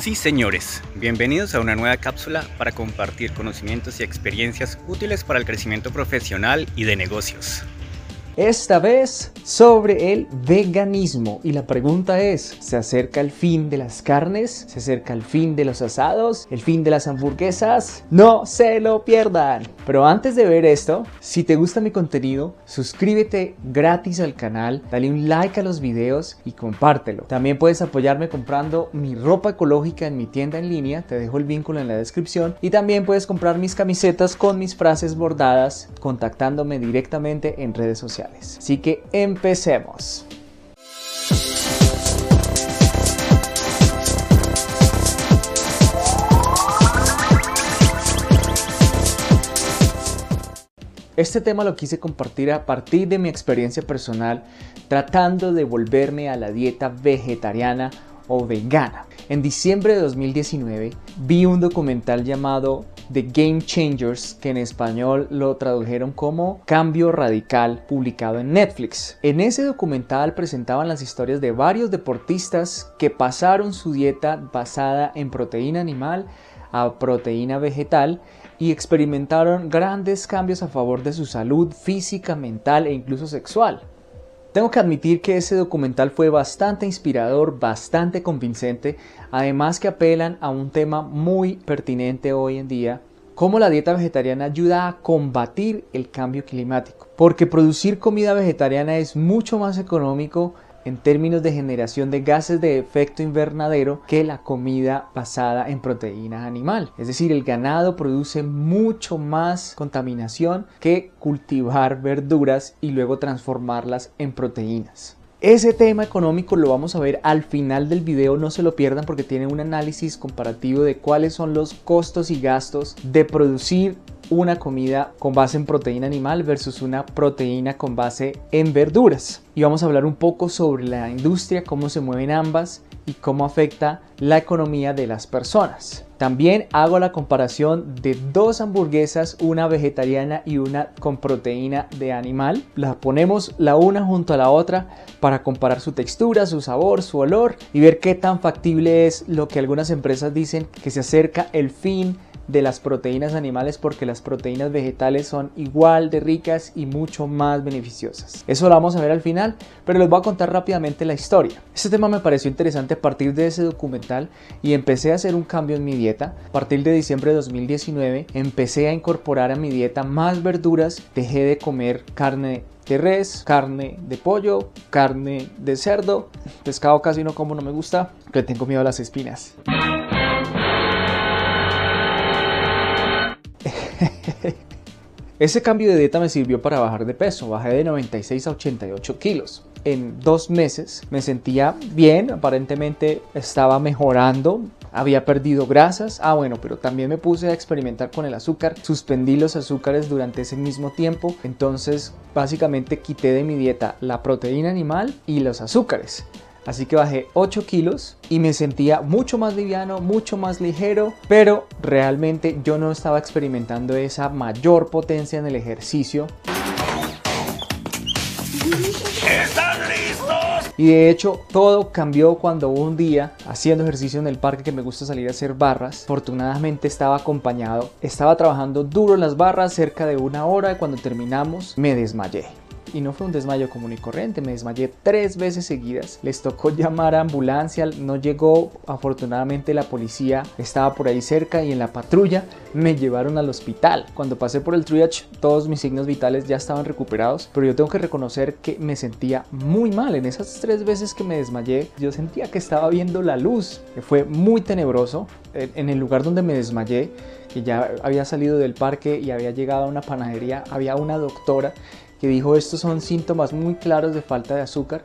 Sí, señores, bienvenidos a una nueva cápsula para compartir conocimientos y experiencias útiles para el crecimiento profesional y de negocios. Esta vez sobre el veganismo. Y la pregunta es, ¿se acerca el fin de las carnes? ¿Se acerca el fin de los asados? ¿El fin de las hamburguesas? No se lo pierdan. Pero antes de ver esto, si te gusta mi contenido, suscríbete gratis al canal, dale un like a los videos y compártelo. También puedes apoyarme comprando mi ropa ecológica en mi tienda en línea, te dejo el vínculo en la descripción. Y también puedes comprar mis camisetas con mis frases bordadas contactándome directamente en redes sociales. Así que empecemos. Este tema lo quise compartir a partir de mi experiencia personal tratando de volverme a la dieta vegetariana o vegana. En diciembre de 2019 vi un documental llamado The Game Changers, que en español lo tradujeron como Cambio Radical, publicado en Netflix. En ese documental presentaban las historias de varios deportistas que pasaron su dieta basada en proteína animal a proteína vegetal y experimentaron grandes cambios a favor de su salud física, mental e incluso sexual. Tengo que admitir que ese documental fue bastante inspirador, bastante convincente, además que apelan a un tema muy pertinente hoy en día, cómo la dieta vegetariana ayuda a combatir el cambio climático, porque producir comida vegetariana es mucho más económico en términos de generación de gases de efecto invernadero que la comida basada en proteína animal. Es decir, el ganado produce mucho más contaminación que cultivar verduras y luego transformarlas en proteínas. Ese tema económico lo vamos a ver al final del video, no se lo pierdan porque tiene un análisis comparativo de cuáles son los costos y gastos de producir una comida con base en proteína animal versus una proteína con base en verduras. Y vamos a hablar un poco sobre la industria, cómo se mueven ambas y cómo afecta la economía de las personas. También hago la comparación de dos hamburguesas, una vegetariana y una con proteína de animal. Las ponemos la una junto a la otra para comparar su textura, su sabor, su olor y ver qué tan factible es lo que algunas empresas dicen que se acerca el fin de las proteínas animales porque las proteínas vegetales son igual de ricas y mucho más beneficiosas. Eso lo vamos a ver al final, pero les voy a contar rápidamente la historia. Este tema me pareció interesante a partir de ese documental y empecé a hacer un cambio en mi dieta. A partir de diciembre de 2019 empecé a incorporar a mi dieta más verduras, dejé de comer carne de res, carne de pollo, carne de cerdo, pescado casi no como no me gusta, que tengo miedo a las espinas. Ese cambio de dieta me sirvió para bajar de peso, bajé de 96 a 88 kilos. En dos meses me sentía bien, aparentemente estaba mejorando, había perdido grasas. Ah, bueno, pero también me puse a experimentar con el azúcar. Suspendí los azúcares durante ese mismo tiempo. Entonces, básicamente quité de mi dieta la proteína animal y los azúcares. Así que bajé 8 kilos y me sentía mucho más liviano, mucho más ligero, pero realmente yo no estaba experimentando esa mayor potencia en el ejercicio. ¿Están listos? Y de hecho todo cambió cuando un día, haciendo ejercicio en el parque que me gusta salir a hacer barras, afortunadamente estaba acompañado, estaba trabajando duro en las barras cerca de una hora y cuando terminamos me desmayé y no fue un desmayo común y corriente, me desmayé tres veces seguidas, les tocó llamar a ambulancia, no llegó, afortunadamente la policía estaba por ahí cerca y en la patrulla me llevaron al hospital. Cuando pasé por el triage todos mis signos vitales ya estaban recuperados, pero yo tengo que reconocer que me sentía muy mal, en esas tres veces que me desmayé yo sentía que estaba viendo la luz, fue muy tenebroso, en el lugar donde me desmayé, que ya había salido del parque y había llegado a una panadería, había una doctora que dijo estos son síntomas muy claros de falta de azúcar.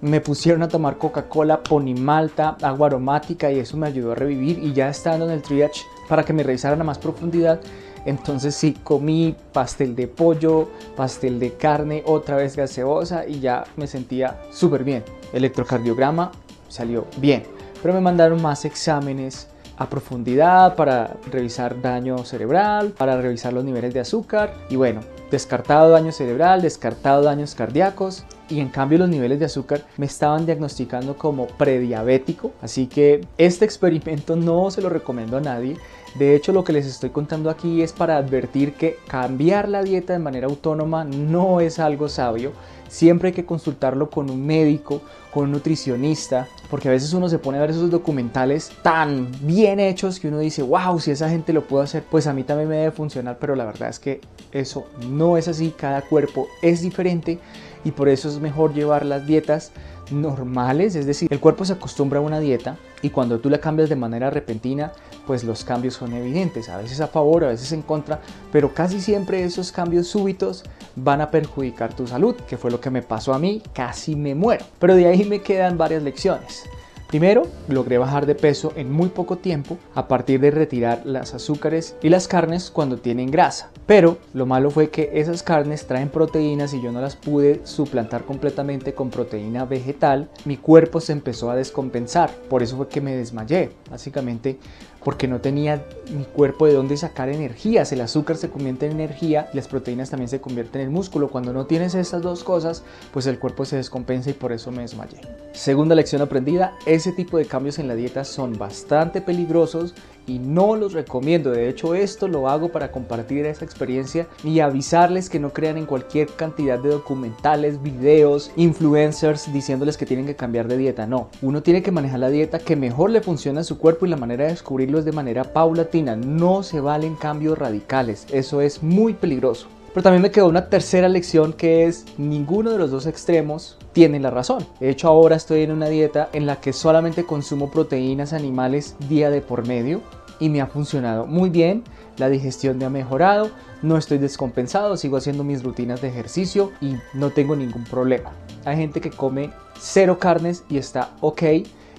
Me pusieron a tomar Coca-Cola, ponimalta, agua aromática y eso me ayudó a revivir y ya estando en el triage para que me revisaran a más profundidad, entonces sí comí pastel de pollo, pastel de carne, otra vez gaseosa y ya me sentía súper bien. Electrocardiograma salió bien, pero me mandaron más exámenes a profundidad para revisar daño cerebral, para revisar los niveles de azúcar y bueno, descartado daño cerebral, descartado daños cardíacos y en cambio los niveles de azúcar me estaban diagnosticando como prediabético. Así que este experimento no se lo recomiendo a nadie. De hecho, lo que les estoy contando aquí es para advertir que cambiar la dieta de manera autónoma no es algo sabio. Siempre hay que consultarlo con un médico, con un nutricionista, porque a veces uno se pone a ver esos documentales tan bien hechos que uno dice, wow, si esa gente lo puede hacer, pues a mí también me debe funcionar, pero la verdad es que eso no es así, cada cuerpo es diferente y por eso es mejor llevar las dietas normales, es decir, el cuerpo se acostumbra a una dieta y cuando tú la cambias de manera repentina, pues los cambios son evidentes, a veces a favor, a veces en contra, pero casi siempre esos cambios súbitos van a perjudicar tu salud, que fue lo que me pasó a mí, casi me muero. Pero de ahí me quedan varias lecciones. Primero, logré bajar de peso en muy poco tiempo a partir de retirar las azúcares y las carnes cuando tienen grasa. Pero lo malo fue que esas carnes traen proteínas y yo no las pude suplantar completamente con proteína vegetal. Mi cuerpo se empezó a descompensar, por eso fue que me desmayé. Básicamente porque no tenía mi cuerpo de dónde sacar energías. El azúcar se convierte en energía las proteínas también se convierten en músculo. Cuando no tienes estas dos cosas, pues el cuerpo se descompensa y por eso me desmayé. Segunda lección aprendida, ese tipo de cambios en la dieta son bastante peligrosos y no los recomiendo. De hecho, esto lo hago para compartir esa experiencia y avisarles que no crean en cualquier cantidad de documentales, videos, influencers diciéndoles que tienen que cambiar de dieta. No, uno tiene que manejar la dieta que mejor le funciona a su cuerpo y la manera de descubrirlo es de manera paulatina. No se valen cambios radicales. Eso es muy peligroso. Pero también me quedó una tercera lección que es ninguno de los dos extremos tiene la razón. De hecho ahora estoy en una dieta en la que solamente consumo proteínas animales día de por medio y me ha funcionado muy bien. La digestión me ha mejorado, no estoy descompensado, sigo haciendo mis rutinas de ejercicio y no tengo ningún problema. Hay gente que come cero carnes y está ok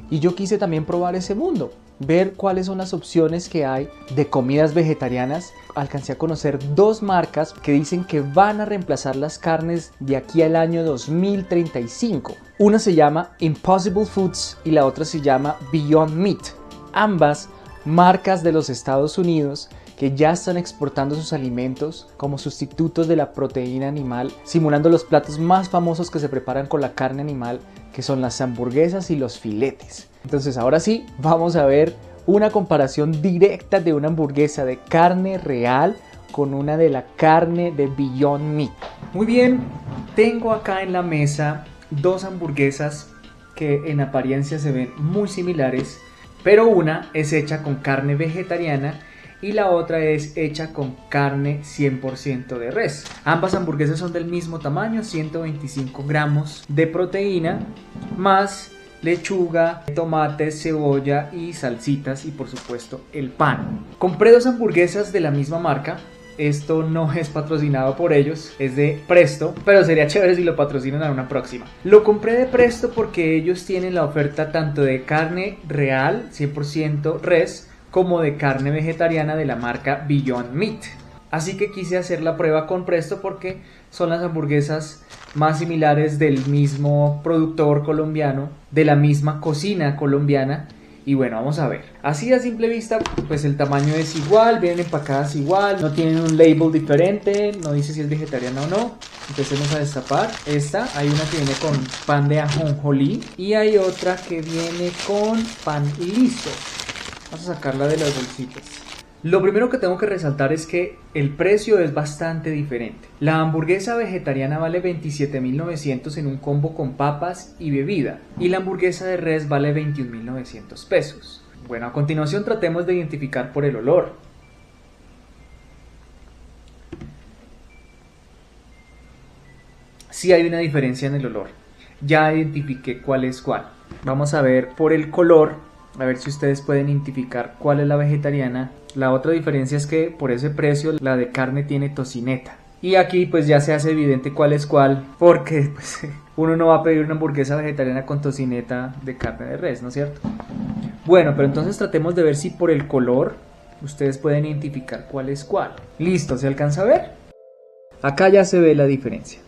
y yo quise también probar ese mundo ver cuáles son las opciones que hay de comidas vegetarianas. Alcancé a conocer dos marcas que dicen que van a reemplazar las carnes de aquí al año 2035. Una se llama Impossible Foods y la otra se llama Beyond Meat. Ambas marcas de los Estados Unidos que ya están exportando sus alimentos como sustitutos de la proteína animal, simulando los platos más famosos que se preparan con la carne animal, que son las hamburguesas y los filetes. Entonces ahora sí, vamos a ver una comparación directa de una hamburguesa de carne real con una de la carne de Beyond Meat. Muy bien, tengo acá en la mesa dos hamburguesas que en apariencia se ven muy similares, pero una es hecha con carne vegetariana y la otra es hecha con carne 100% de res. Ambas hamburguesas son del mismo tamaño, 125 gramos de proteína, más lechuga, tomates, cebolla y salsitas y por supuesto el pan. Compré dos hamburguesas de la misma marca. Esto no es patrocinado por ellos, es de Presto, pero sería chévere si lo patrocinan a una próxima. Lo compré de Presto porque ellos tienen la oferta tanto de carne real, 100% res, como de carne vegetariana de la marca Beyond Meat. Así que quise hacer la prueba con Presto porque son las hamburguesas más similares del mismo productor colombiano, de la misma cocina colombiana. Y bueno, vamos a ver. Así a simple vista, pues el tamaño es igual, vienen empacadas igual, no tienen un label diferente, no dice si es vegetariana o no. Empecemos a destapar. Esta, hay una que viene con pan de ajonjolí y hay otra que viene con pan liso. Vamos a sacarla de las bolsitas. Lo primero que tengo que resaltar es que el precio es bastante diferente. La hamburguesa vegetariana vale 27.900 en un combo con papas y bebida y la hamburguesa de res vale 21.900 pesos. Bueno, a continuación tratemos de identificar por el olor. Sí hay una diferencia en el olor. Ya identifiqué cuál es cuál. Vamos a ver por el color, a ver si ustedes pueden identificar cuál es la vegetariana la otra diferencia es que por ese precio la de carne tiene tocineta. Y aquí pues ya se hace evidente cuál es cuál, porque pues, uno no va a pedir una hamburguesa vegetariana con tocineta de carne de res, ¿no es cierto? Bueno, pero entonces tratemos de ver si por el color ustedes pueden identificar cuál es cuál. Listo, ¿se alcanza a ver? Acá ya se ve la diferencia.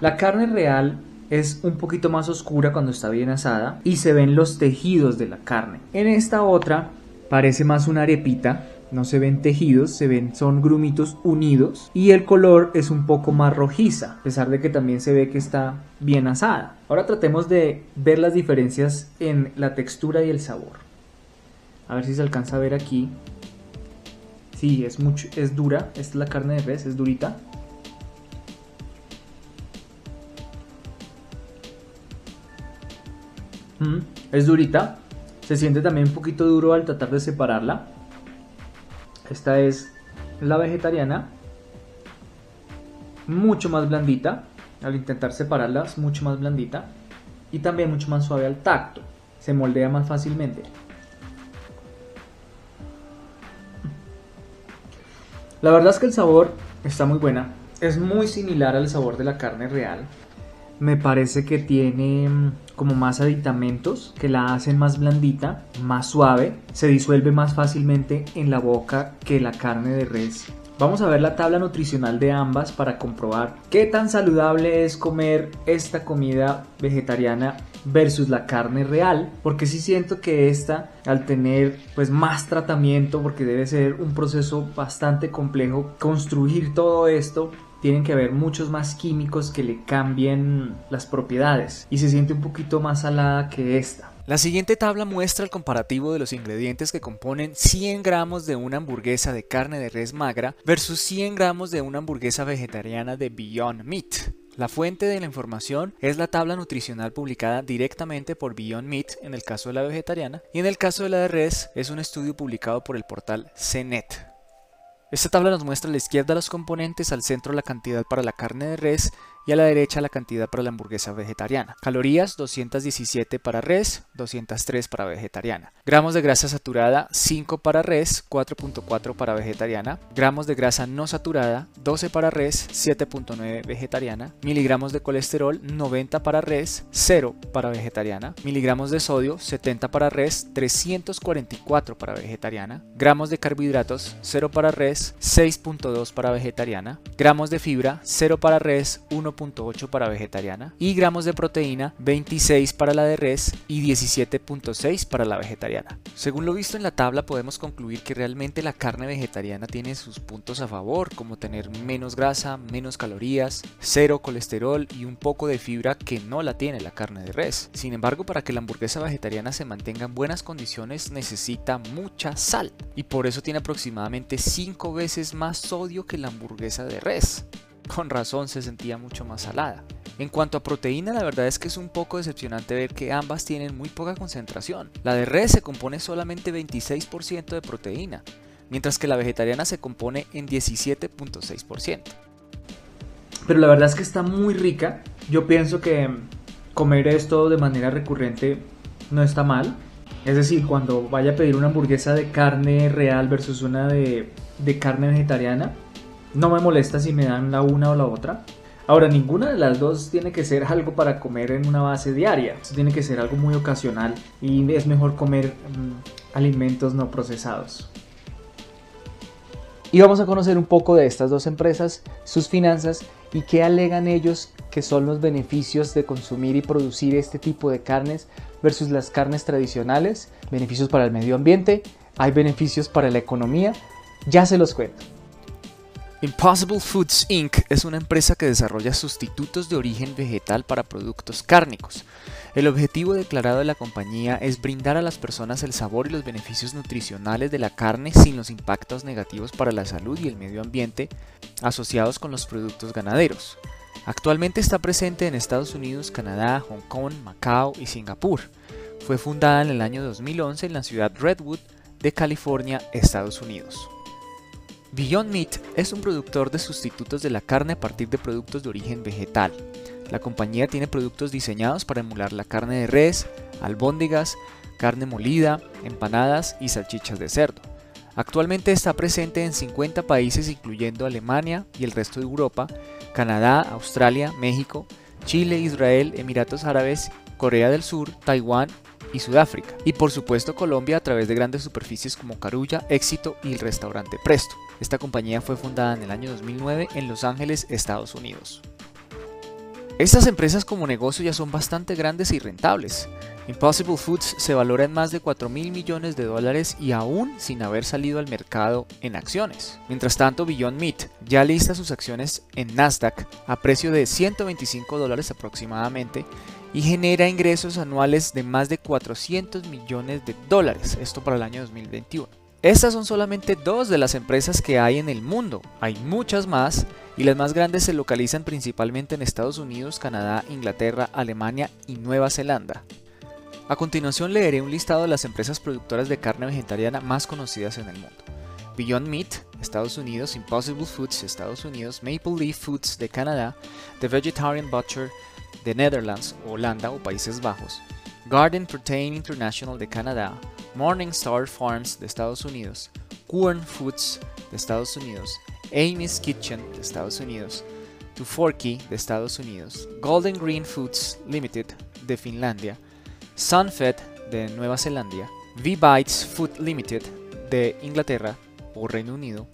La carne real es un poquito más oscura cuando está bien asada y se ven los tejidos de la carne. En esta otra parece más una arepita no se ven tejidos, se ven son grumitos unidos y el color es un poco más rojiza, a pesar de que también se ve que está bien asada. Ahora tratemos de ver las diferencias en la textura y el sabor. A ver si se alcanza a ver aquí. Sí, es mucho es dura, esta es la carne de res, es durita. Es durita. Se siente también un poquito duro al tratar de separarla. Esta es la vegetariana. Mucho más blandita. Al intentar separarla es mucho más blandita. Y también mucho más suave al tacto. Se moldea más fácilmente. La verdad es que el sabor está muy buena. Es muy similar al sabor de la carne real. Me parece que tiene mm, como más aditamentos que la hacen más blandita, más suave, se disuelve más fácilmente en la boca que la carne de res. Vamos a ver la tabla nutricional de ambas para comprobar qué tan saludable es comer esta comida vegetariana versus la carne real, porque sí siento que esta al tener pues más tratamiento, porque debe ser un proceso bastante complejo construir todo esto, tienen que haber muchos más químicos que le cambien las propiedades y se siente un poquito más salada que esta. La siguiente tabla muestra el comparativo de los ingredientes que componen 100 gramos de una hamburguesa de carne de res magra versus 100 gramos de una hamburguesa vegetariana de Beyond Meat. La fuente de la información es la tabla nutricional publicada directamente por Beyond Meat en el caso de la vegetariana y en el caso de la de res es un estudio publicado por el portal CNET. Esta tabla nos muestra a la izquierda los componentes, al centro la cantidad para la carne de res y a la derecha la cantidad para la hamburguesa vegetariana. Calorías 217 para res, 203 para vegetariana. Gramos de grasa saturada 5 para res, 4.4 para vegetariana. Gramos de grasa no saturada 12 para res, 7.9 vegetariana. Miligramos de colesterol 90 para res, 0 para vegetariana. Miligramos de sodio 70 para res, 344 para vegetariana. Gramos de carbohidratos 0 para res, 6.2 para vegetariana. Gramos de fibra 0 para res, 1 1.8 para vegetariana y gramos de proteína 26 para la de res y 17.6 para la vegetariana. Según lo visto en la tabla podemos concluir que realmente la carne vegetariana tiene sus puntos a favor como tener menos grasa, menos calorías, cero colesterol y un poco de fibra que no la tiene la carne de res. Sin embargo para que la hamburguesa vegetariana se mantenga en buenas condiciones necesita mucha sal y por eso tiene aproximadamente 5 veces más sodio que la hamburguesa de res. Con razón se sentía mucho más salada. En cuanto a proteína, la verdad es que es un poco decepcionante ver que ambas tienen muy poca concentración. La de res se compone solamente 26% de proteína, mientras que la vegetariana se compone en 17.6%. Pero la verdad es que está muy rica. Yo pienso que comer esto de manera recurrente no está mal. Es decir, cuando vaya a pedir una hamburguesa de carne real versus una de, de carne vegetariana, no me molesta si me dan la una o la otra. Ahora, ninguna de las dos tiene que ser algo para comer en una base diaria. Eso tiene que ser algo muy ocasional y es mejor comer mm, alimentos no procesados. Y vamos a conocer un poco de estas dos empresas, sus finanzas y qué alegan ellos que son los beneficios de consumir y producir este tipo de carnes versus las carnes tradicionales, beneficios para el medio ambiente, hay beneficios para la economía, ya se los cuento. Impossible Foods Inc. es una empresa que desarrolla sustitutos de origen vegetal para productos cárnicos. El objetivo declarado de la compañía es brindar a las personas el sabor y los beneficios nutricionales de la carne sin los impactos negativos para la salud y el medio ambiente asociados con los productos ganaderos. Actualmente está presente en Estados Unidos, Canadá, Hong Kong, Macao y Singapur. Fue fundada en el año 2011 en la ciudad Redwood de California, Estados Unidos. Beyond Meat es un productor de sustitutos de la carne a partir de productos de origen vegetal. La compañía tiene productos diseñados para emular la carne de res, albóndigas, carne molida, empanadas y salchichas de cerdo. Actualmente está presente en 50 países incluyendo Alemania y el resto de Europa, Canadá, Australia, México, Chile, Israel, Emiratos Árabes, Corea del Sur, Taiwán y Sudáfrica. Y por supuesto Colombia a través de grandes superficies como Carulla, Éxito y el restaurante Presto. Esta compañía fue fundada en el año 2009 en Los Ángeles, Estados Unidos. Estas empresas como negocio ya son bastante grandes y rentables. Impossible Foods se valora en más de 4 mil millones de dólares y aún sin haber salido al mercado en acciones. Mientras tanto, Beyond Meat ya lista sus acciones en Nasdaq a precio de 125 dólares aproximadamente y genera ingresos anuales de más de 400 millones de dólares, esto para el año 2021. Estas son solamente dos de las empresas que hay en el mundo, hay muchas más y las más grandes se localizan principalmente en Estados Unidos, Canadá, Inglaterra, Alemania y Nueva Zelanda. A continuación leeré un listado de las empresas productoras de carne vegetariana más conocidas en el mundo. Beyond Meat, Estados Unidos, Impossible Foods, Estados Unidos, Maple Leaf Foods de Canadá, The Vegetarian Butcher de Netherlands, Holanda o Países Bajos, Garden Protein International de Canadá, Morningstar Farms de Estados Unidos, Quorn Foods de Estados Unidos, Amy's Kitchen de Estados Unidos, Tuforky de Estados Unidos, Golden Green Foods Limited de Finlandia, Sunfed de Nueva Zelanda, V-Bites Food Limited de Inglaterra o Reino Unido,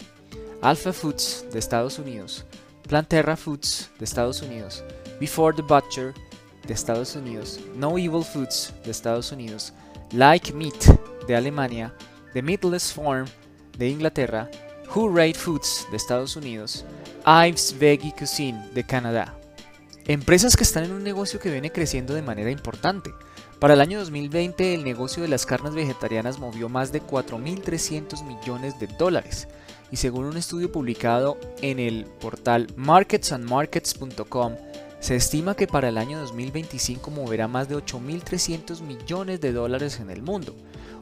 Alpha Foods de Estados Unidos, Planterra Foods de Estados Unidos, Before the Butcher de Estados Unidos, No Evil Foods de Estados Unidos, Like Meat de Alemania, The Meatless Farm de Inglaterra, Who Rate Foods de Estados Unidos, Ives Veggie Cuisine de Canadá. Empresas que están en un negocio que viene creciendo de manera importante. Para el año 2020 el negocio de las carnes vegetarianas movió más de 4.300 millones de dólares. Y según un estudio publicado en el portal marketsandmarkets.com se estima que para el año 2025 moverá más de 8.300 millones de dólares en el mundo,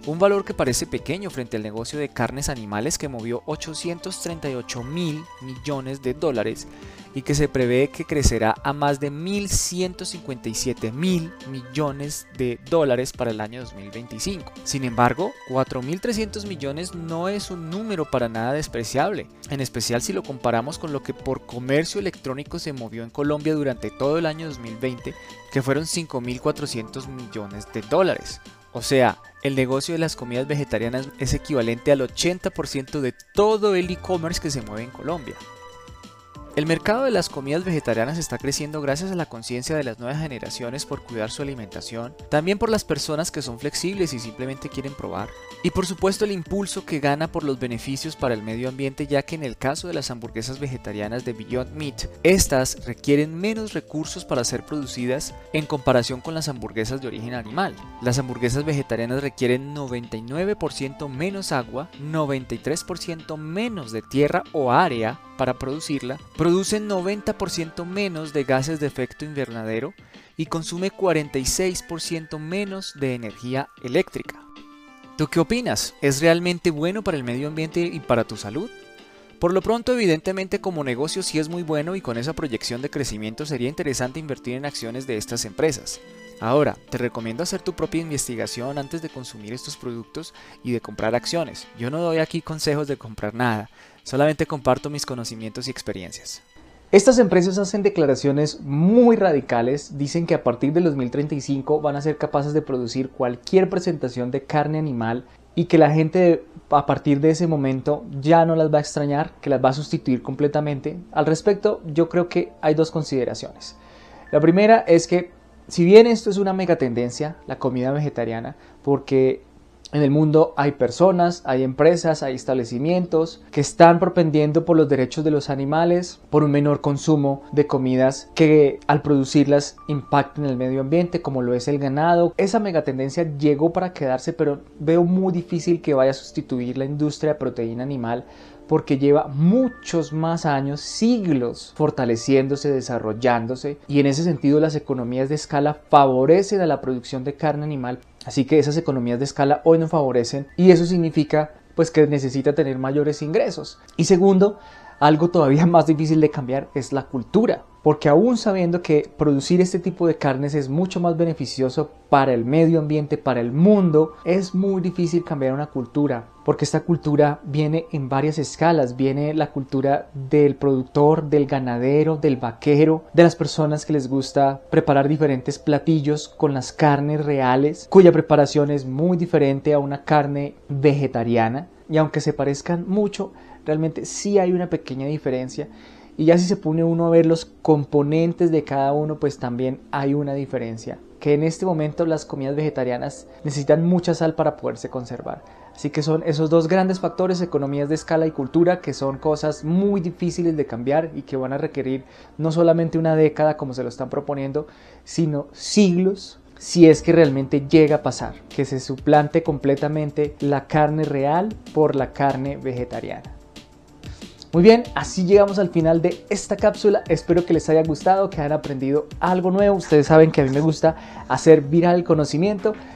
un valor que parece pequeño frente al negocio de carnes animales que movió 838 mil millones de dólares y que se prevé que crecerá a más de 1.157 mil millones de dólares para el año 2025. Sin embargo, 4.300 millones no es un número para nada despreciable, en especial si lo comparamos con lo que por comercio electrónico se movió en Colombia durante todo el año 2020, que fueron 5.400 millones de dólares. O sea, el negocio de las comidas vegetarianas es equivalente al 80% de todo el e-commerce que se mueve en Colombia. El mercado de las comidas vegetarianas está creciendo gracias a la conciencia de las nuevas generaciones por cuidar su alimentación, también por las personas que son flexibles y simplemente quieren probar, y por supuesto el impulso que gana por los beneficios para el medio ambiente ya que en el caso de las hamburguesas vegetarianas de Beyond Meat, estas requieren menos recursos para ser producidas en comparación con las hamburguesas de origen animal. Las hamburguesas vegetarianas requieren 99% menos agua, 93% menos de tierra o área para producirla, producen 90% menos de gases de efecto invernadero y consume 46% menos de energía eléctrica. ¿Tú qué opinas? ¿Es realmente bueno para el medio ambiente y para tu salud? Por lo pronto, evidentemente como negocio sí es muy bueno y con esa proyección de crecimiento sería interesante invertir en acciones de estas empresas. Ahora, te recomiendo hacer tu propia investigación antes de consumir estos productos y de comprar acciones. Yo no doy aquí consejos de comprar nada, solamente comparto mis conocimientos y experiencias. Estas empresas hacen declaraciones muy radicales, dicen que a partir de 2035 van a ser capaces de producir cualquier presentación de carne animal y que la gente a partir de ese momento ya no las va a extrañar, que las va a sustituir completamente. Al respecto, yo creo que hay dos consideraciones. La primera es que si bien esto es una mega tendencia, la comida vegetariana, porque en el mundo hay personas, hay empresas, hay establecimientos que están propendiendo por los derechos de los animales, por un menor consumo de comidas que al producirlas impacten el medio ambiente, como lo es el ganado. Esa megatendencia llegó para quedarse, pero veo muy difícil que vaya a sustituir la industria de proteína animal porque lleva muchos más años, siglos, fortaleciéndose, desarrollándose y en ese sentido las economías de escala favorecen a la producción de carne animal, así que esas economías de escala hoy no favorecen y eso significa pues que necesita tener mayores ingresos. Y segundo, algo todavía más difícil de cambiar es la cultura, porque aún sabiendo que producir este tipo de carnes es mucho más beneficioso para el medio ambiente, para el mundo, es muy difícil cambiar una cultura, porque esta cultura viene en varias escalas, viene la cultura del productor, del ganadero, del vaquero, de las personas que les gusta preparar diferentes platillos con las carnes reales, cuya preparación es muy diferente a una carne vegetariana, y aunque se parezcan mucho, realmente sí hay una pequeña diferencia Y ya si se pone uno a ver los componentes de cada uno, pues también hay una diferencia. Que en este momento las comidas vegetarianas necesitan mucha sal para poderse conservar. Así que son esos dos grandes factores, economías de escala y cultura, que son cosas muy difíciles de cambiar y que van a requerir no solamente una década como se lo están proponiendo, sino siglos si es que realmente llega a pasar, que se suplante completamente la carne real por la carne vegetariana. Muy bien, así llegamos al final de esta cápsula. Espero que les haya gustado, que hayan aprendido algo nuevo. Ustedes saben que a mí me gusta hacer viral el conocimiento.